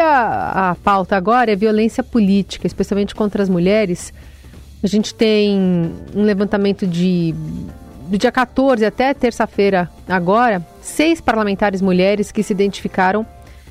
a, a pauta agora é violência política, especialmente contra as mulheres. A gente tem um levantamento de do dia 14 até terça-feira agora, seis parlamentares mulheres que se identificaram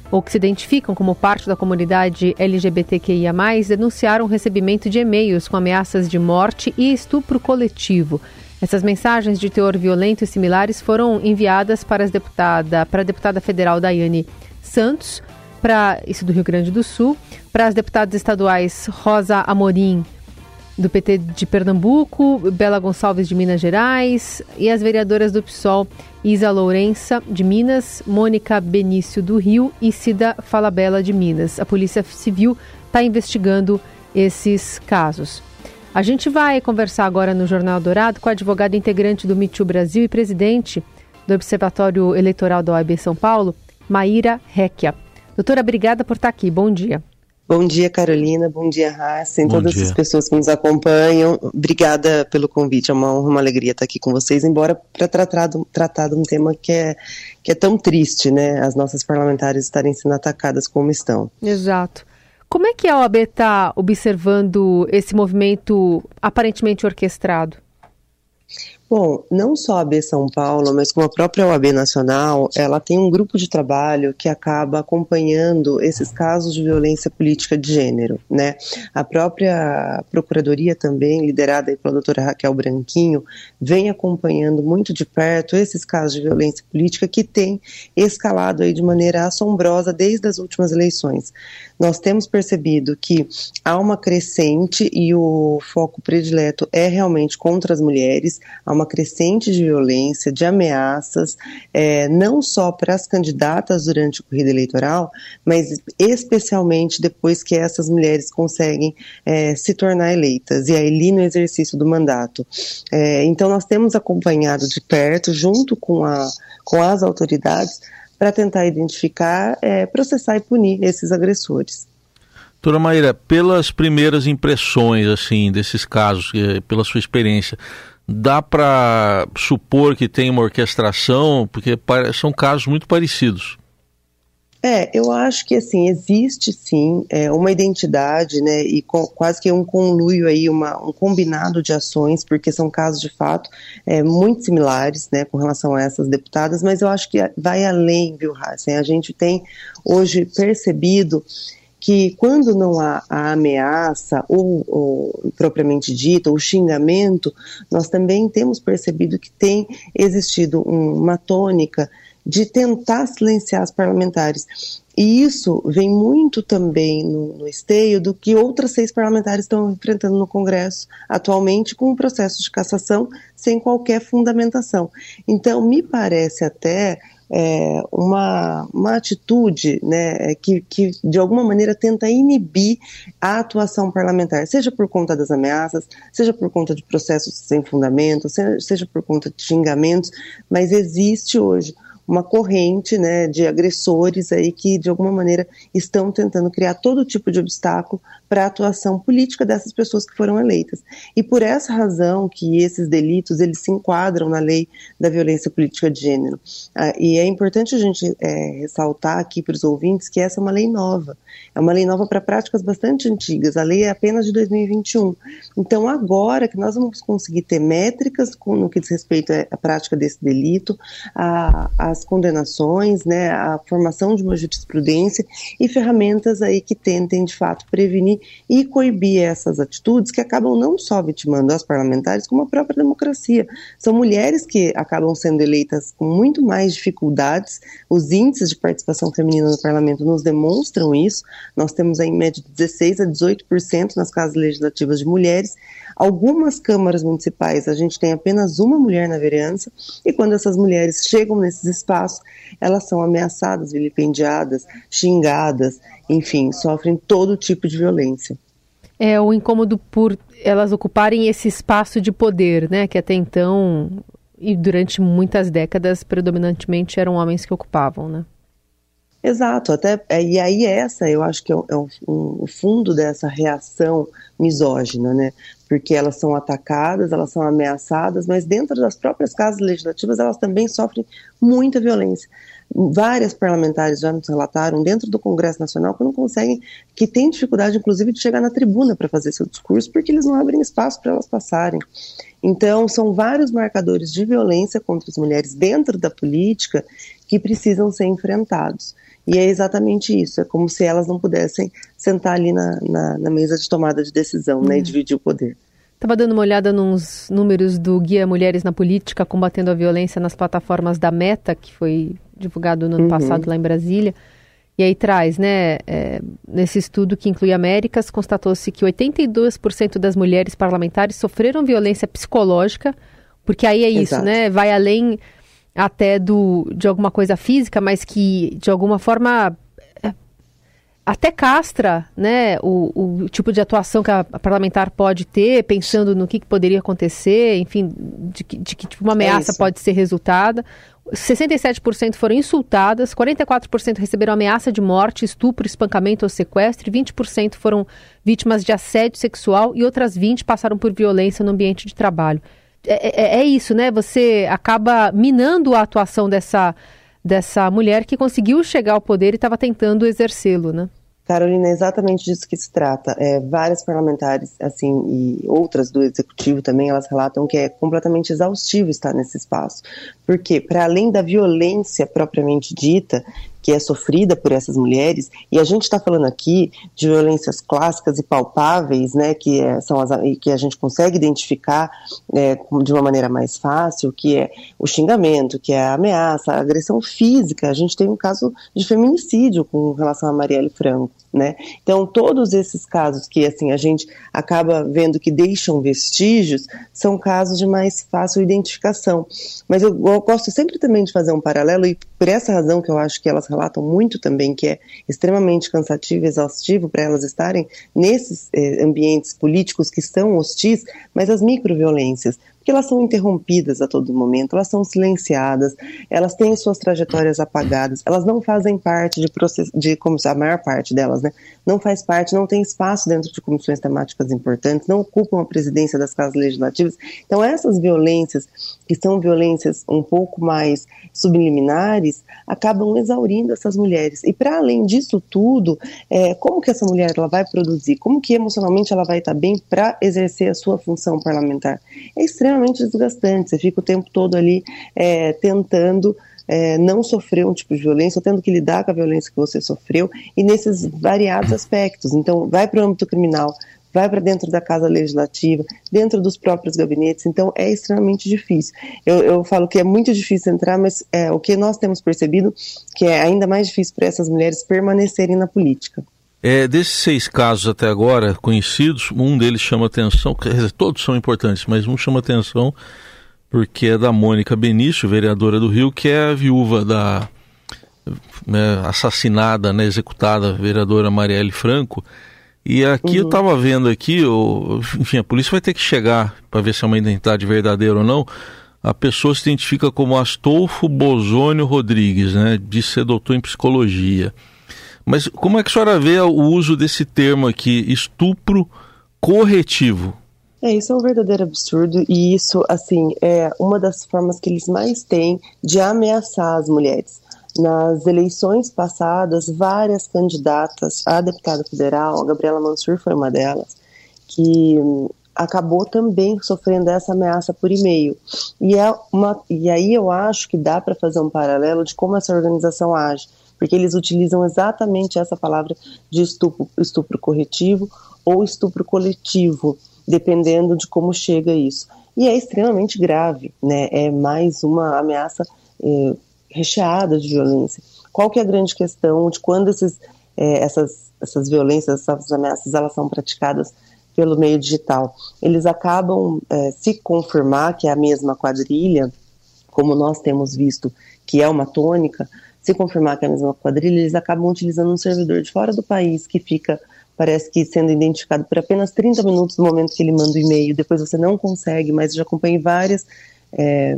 ou que se identificam como parte da comunidade LGBTQIA+, denunciaram o recebimento de e-mails com ameaças de morte e estupro coletivo. Essas mensagens de teor violento e similares foram enviadas para, as deputada, para a deputada federal Daiane Santos, para isso do Rio Grande do Sul, para as deputadas estaduais Rosa Amorim do PT de Pernambuco, Bela Gonçalves de Minas Gerais e as vereadoras do PSOL Isa Lourença de Minas, Mônica Benício do Rio e Cida Falabella de Minas. A Polícia Civil está investigando esses casos. A gente vai conversar agora no Jornal Dourado com a advogada integrante do MeToo Brasil e presidente do Observatório Eleitoral da OAB São Paulo, Maíra Requia. Doutora, obrigada por estar aqui. Bom dia. Bom dia, Carolina. Bom dia, Raça, e todas dia. as pessoas que nos acompanham. Obrigada pelo convite. É uma honra, uma alegria estar aqui com vocês, embora para tratar, tratar de um tema que é, que é tão triste, né? As nossas parlamentares estarem sendo atacadas como estão. Exato. Como é que a OAB está observando esse movimento aparentemente orquestrado? Bom, não só a AB São Paulo, mas como a própria OAB Nacional, ela tem um grupo de trabalho que acaba acompanhando esses casos de violência política de gênero, né? A própria Procuradoria também, liderada pela doutora Raquel Branquinho, vem acompanhando muito de perto esses casos de violência política que tem escalado aí de maneira assombrosa desde as últimas eleições. Nós temos percebido que há uma crescente e o foco predileto é realmente contra as mulheres, há uma crescente de violência, de ameaças, é, não só para as candidatas durante o corrida eleitoral, mas especialmente depois que essas mulheres conseguem é, se tornar eleitas, e ali no exercício do mandato. É, então, nós temos acompanhado de perto, junto com, a, com as autoridades, para tentar identificar, é, processar e punir esses agressores. Doutora Maíra, pelas primeiras impressões assim desses casos, é, pela sua experiência, dá para supor que tem uma orquestração, porque são casos muito parecidos. É, eu acho que assim existe sim é, uma identidade, né, e com, quase que um conluio aí, uma, um combinado de ações, porque são casos de fato é, muito similares, né, com relação a essas deputadas, mas eu acho que vai além, viu, Hassen? A gente tem hoje percebido que quando não há a ameaça ou, ou, propriamente dita, o xingamento, nós também temos percebido que tem existido um, uma tônica de tentar silenciar as parlamentares. E isso vem muito também no, no, esteio do que outras seis parlamentares estão enfrentando no Congresso atualmente com um processo de cassação sem qualquer fundamentação. Então, me parece até é, uma, uma atitude né, que, que, de alguma maneira, tenta inibir a atuação parlamentar, seja por conta das ameaças, seja por conta de processos sem fundamento, seja, seja por conta de xingamentos, mas existe hoje uma corrente né, de agressores aí que, de alguma maneira, estão tentando criar todo tipo de obstáculo para a atuação política dessas pessoas que foram eleitas. E por essa razão que esses delitos eles se enquadram na lei da violência política de gênero. Ah, e é importante a gente é, ressaltar aqui para os ouvintes que essa é uma lei nova. É uma lei nova para práticas bastante antigas. A lei é apenas de 2021. Então, agora que nós vamos conseguir ter métricas com, no que diz respeito à prática desse delito, a, as condenações, né, a formação de uma jurisprudência e ferramentas aí que tentem, de fato, prevenir e coibir essas atitudes que acabam não só vitimando as parlamentares, como a própria democracia. São mulheres que acabam sendo eleitas com muito mais dificuldades. Os índices de participação feminina no parlamento nos demonstram isso. Nós temos aí, em média de 16 a 18% nas casas legislativas de mulheres. Algumas câmaras municipais a gente tem apenas uma mulher na vereança e quando essas mulheres chegam nesses espaços, elas são ameaçadas, vilipendiadas, xingadas, enfim, sofrem todo tipo de violência. É o incômodo por elas ocuparem esse espaço de poder, né, que até então e durante muitas décadas predominantemente eram homens que ocupavam, né? Exato, até é, e aí essa eu acho que é, o, é um, o fundo dessa reação misógina, né? Porque elas são atacadas, elas são ameaçadas, mas dentro das próprias casas legislativas elas também sofrem muita violência. várias parlamentares já nos relataram dentro do Congresso Nacional que não conseguem, que têm dificuldade, inclusive, de chegar na tribuna para fazer seu discurso, porque eles não abrem espaço para elas passarem. Então, são vários marcadores de violência contra as mulheres dentro da política que precisam ser enfrentados. E é exatamente isso, é como se elas não pudessem sentar ali na, na, na mesa de tomada de decisão, né, e uhum. dividir o poder. Estava dando uma olhada nos números do Guia Mulheres na Política Combatendo a Violência nas plataformas da Meta, que foi divulgado no ano uhum. passado lá em Brasília. E aí traz, né, é, nesse estudo que inclui Américas, constatou-se que 82% das mulheres parlamentares sofreram violência psicológica, porque aí é isso, Exato. né, vai além até do, de alguma coisa física, mas que de alguma forma até castra né, o, o, tipo de atuação que a, parlamentar pode ter, pensando no que, que poderia acontecer, enfim, de, de que tipo, uma ameaça é pode ser resultada. 67% foram insultadas, 44% receberam ameaça de morte, estupro, espancamento ou sequestro, 20% foram vítimas de assédio sexual e outras 20% passaram por violência no ambiente de trabalho. É, é, é isso, né? Você acaba minando a atuação dessa, dessa mulher que conseguiu chegar ao poder e estava tentando exercê-lo, né? Carolina, é exatamente disso que se trata. É, várias parlamentares, assim, e outras do executivo também, elas relatam que é completamente exaustivo estar nesse espaço. Porque, para além da violência propriamente dita, que é sofrida por essas mulheres, e a gente está falando aqui de violências clássicas e palpáveis, né, que, é, são as, que a gente consegue identificar é, de uma maneira mais fácil, que é o xingamento, que é a ameaça, a agressão física. A gente tem um caso de feminicídio com relação a Marielle Franco, né? Então, todos esses casos que assim a gente acaba vendo que deixam vestígios são casos de mais fácil identificação. Mas eu, eu gosto sempre também de fazer um paralelo e por essa razão que eu acho que elas relatam muito também que é extremamente cansativo e exaustivo para elas estarem nesses eh, ambientes políticos que são hostis, mas as microviolências porque elas são interrompidas a todo momento, elas são silenciadas, elas têm suas trajetórias apagadas, elas não fazem parte de processo, de como a maior parte delas, né? Não faz parte, não tem espaço dentro de comissões temáticas importantes, não ocupam a presidência das casas legislativas. Então essas violências, que são violências um pouco mais subliminares, acabam exaurindo essas mulheres. E para além disso tudo, é, como que essa mulher ela vai produzir? Como que emocionalmente ela vai estar bem para exercer a sua função parlamentar? É extremamente extremamente desgastante. Você fica o tempo todo ali é, tentando é, não sofrer um tipo de violência, ou tendo que lidar com a violência que você sofreu, e nesses variados aspectos. Então, vai para o âmbito criminal, vai para dentro da casa legislativa, dentro dos próprios gabinetes, então é extremamente difícil. Eu, eu falo que é muito difícil entrar, mas é, o que nós temos percebido que é ainda mais difícil para essas mulheres permanecerem na política. É, desses seis casos até agora conhecidos, um deles chama atenção, dizer, todos são importantes, mas um chama atenção porque é da Mônica Benício, vereadora do Rio, que é a viúva da né, assassinada, né, executada vereadora Marielle Franco. E aqui uhum. eu estava vendo aqui, enfim, a polícia vai ter que chegar para ver se é uma identidade verdadeira ou não. A pessoa se identifica como Astolfo Bozônio Rodrigues, né, de ser doutor em psicologia. Mas como é que a senhora vê o uso desse termo aqui, estupro corretivo? É, isso é um verdadeiro absurdo e isso, assim, é uma das formas que eles mais têm de ameaçar as mulheres. Nas eleições passadas, várias candidatas a deputada federal, a Gabriela Mansur foi uma delas, que hum, acabou também sofrendo essa ameaça por e-mail. E, é uma, e aí eu acho que dá para fazer um paralelo de como essa organização age porque eles utilizam exatamente essa palavra de estupro, estupro corretivo ou estupro coletivo, dependendo de como chega isso. E é extremamente grave, né? É mais uma ameaça é, recheada de violência. Qual que é a grande questão de quando esses, é, essas, essas violências, essas ameaças, elas são praticadas pelo meio digital? Eles acabam, é, se confirmar que é a mesma quadrilha, como nós temos visto que é uma tônica, se confirmar que é a mesma quadrilha, eles acabam utilizando um servidor de fora do país que fica, parece que sendo identificado por apenas 30 minutos no momento que ele manda o e-mail. Depois você não consegue, mas já acompanhei várias é,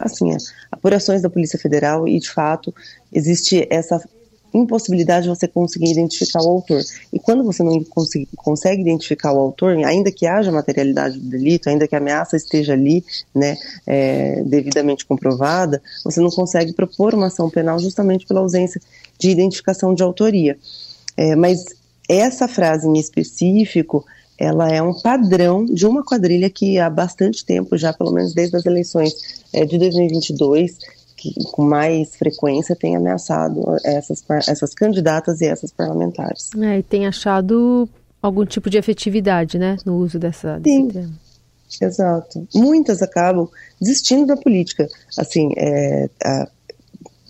assim, apurações da Polícia Federal e, de fato, existe essa impossibilidade de você conseguir identificar o autor. E quando você não consegue, identificar o autor, ainda que haja materialidade do delito, ainda que a ameaça esteja ali, né, é, devidamente comprovada, você não consegue propor uma ação penal justamente pela ausência de identificação de autoria. É, mas essa frase em específico, ela é um padrão de uma quadrilha que há bastante tempo, já pelo menos desde as eleições é, de 2022, que com mais frequência tem ameaçado essas, essas candidatas e essas parlamentares. É, e tem achado algum tipo de efetividade, né, no uso dessa, Sim. Termo. Exato. Muitas acabam desistindo da política. Assim, é, a,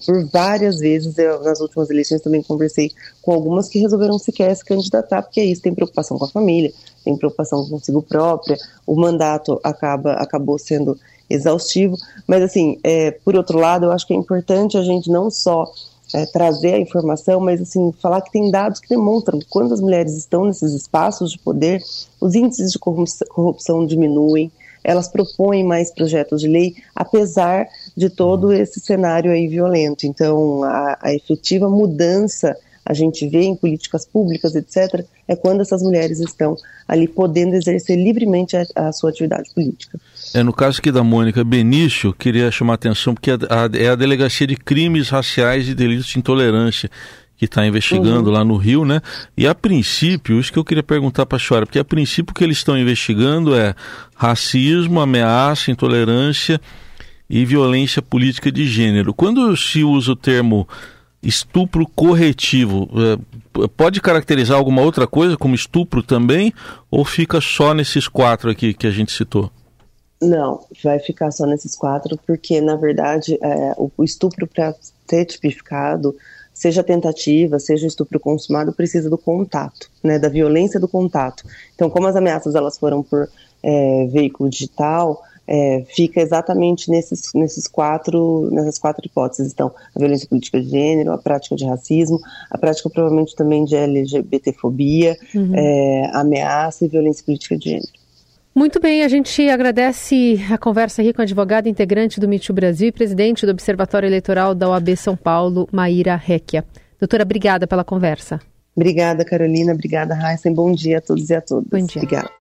por várias vezes, eu, nas últimas eleições também conversei com algumas que resolveram sequer se candidatar, porque é isso, tem preocupação com a família, tem preocupação consigo própria, o mandato acaba, acabou sendo exaustivo, mas assim, é, por outro lado, eu acho que é importante a gente não só é, trazer a informação, mas assim, falar que tem dados que demonstram que quando as mulheres estão nesses espaços de poder, os índices de corrupção diminuem, elas propõem mais projetos de lei, apesar de todo esse cenário aí violento. Então, a, a efetiva mudança a gente vê em políticas públicas, etc., é quando essas mulheres estão ali podendo exercer livremente a, a sua atividade política. É, no caso aqui da Mônica Benício, queria chamar a atenção porque a, a, é a Delegacia de Crimes Raciais e Delitos de Intolerância que está investigando uhum. lá no Rio, né? E a princípio, isso que eu queria perguntar para a senhora, porque a princípio o que eles estão investigando é racismo, ameaça, intolerância e violência política de gênero. Quando se usa o termo estupro corretivo, é, pode caracterizar alguma outra coisa como estupro também, ou fica só nesses quatro aqui que a gente citou? Não, vai ficar só nesses quatro, porque na verdade é, o, estupro para ser tipificado, seja tentativa, seja estupro consumado, precisa do contato, né, da violência do contato. Então, como as ameaças elas foram por é, veículo digital, é, fica exatamente nesses, nesses quatro, nessas quatro hipóteses. Então, a violência política de gênero, a prática de racismo, a prática provavelmente também de LGBTfobia, uhum. é, ameaça e violência política de gênero. Muito bem, a gente agradece a conversa aqui com a advogada integrante do MITU Brasil e presidente do Observatório Eleitoral da OAB São Paulo, Maíra Requia. Doutora, obrigada pela conversa. Obrigada, Carolina. Obrigada, Raíssa. Bom dia a todos e a todas. Bom dia. Obrigada.